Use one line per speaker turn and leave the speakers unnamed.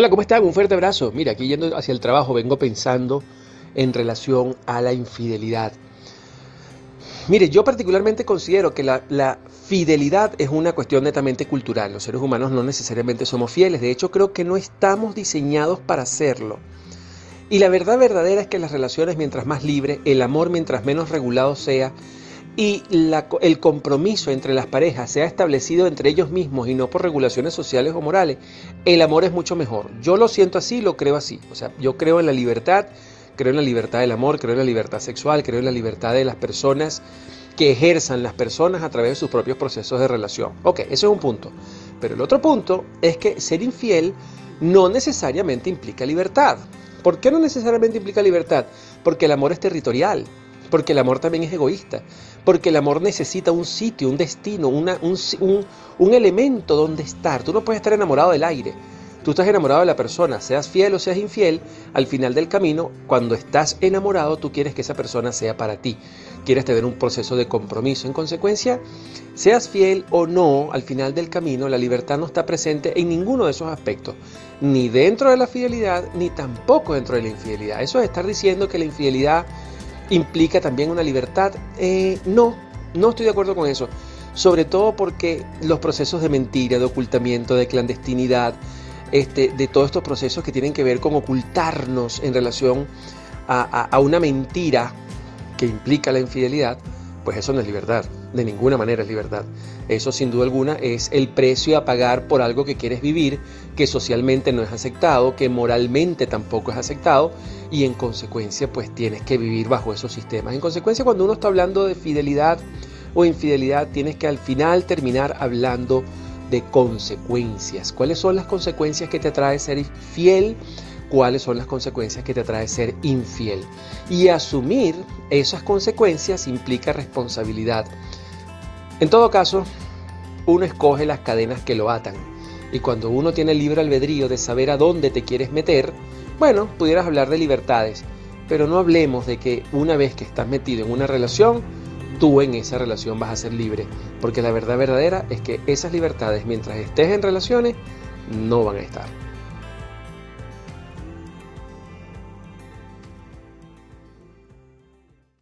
Hola, ¿cómo están? Un fuerte abrazo. Mira, aquí yendo hacia el trabajo vengo pensando en relación a la infidelidad. Mire, yo particularmente considero que la, fidelidad es una cuestión netamente cultural. Los seres humanos no necesariamente somos fieles. De hecho, creo que no estamos diseñados para hacerlo. Y la verdad verdadera es que las relaciones, mientras más libre, el amor, mientras menos regulado sea, y el compromiso entre las parejas sea establecido entre ellos mismos y no por regulaciones sociales o morales, el amor es mucho mejor. Yo lo siento así, lo creo así. O sea, yo creo en la libertad, creo en la libertad del amor, creo en la libertad sexual, creo en la libertad de las personas que ejerzan las personas a través de sus propios procesos de relación. Ok, ese es un punto. Pero el otro punto es que ser infiel no necesariamente implica libertad. ¿Por qué no necesariamente implica libertad? Porque el amor es territorial porque el amor también es egoísta, porque el amor necesita un sitio, un destino, un, un, elemento donde estar. Tú no puedes estar enamorado del aire. Tú estás enamorado de la persona, seas fiel o seas infiel, al final del camino, cuando estás enamorado, tú quieres que esa persona sea para ti. Quieres tener un proceso de compromiso. En consecuencia, seas fiel o no, al final del camino, la libertad no está presente en ninguno de esos aspectos. Ni dentro de la fidelidad, ni tampoco dentro de la infidelidad. Eso es estar diciendo que la infidelidad implica también una libertad. Eh, no, no estoy de acuerdo con eso. Sobre todo porque los procesos de mentira, de ocultamiento, de clandestinidad, este, de todos estos procesos que tienen que ver con ocultarnos en relación a una mentira que implica la infidelidad, pues eso no es libertad, de ninguna manera es libertad. Eso sin duda alguna es el precio a pagar por algo que quieres vivir, que socialmente no es aceptado, que moralmente tampoco es aceptado y en consecuencia pues tienes que vivir bajo esos sistemas. En consecuencia cuando uno está hablando de fidelidad o infidelidad tienes que al final terminar hablando de consecuencias. ¿Cuáles son las consecuencias que te trae ser fiel? Cuáles son las consecuencias que te trae ser infiel. Y asumir esas consecuencias implica responsabilidad. En todo caso, uno escoge las cadenas que lo atan. Y cuando uno tiene libre albedrío de saber a dónde te quieres meter, bueno, pudieras hablar de libertades. Pero no hablemos de que una vez que estás metido en una relación, tú en esa relación vas a ser libre. Porque la verdad verdadera es que esas libertades, mientras estés en relaciones, no van a estar.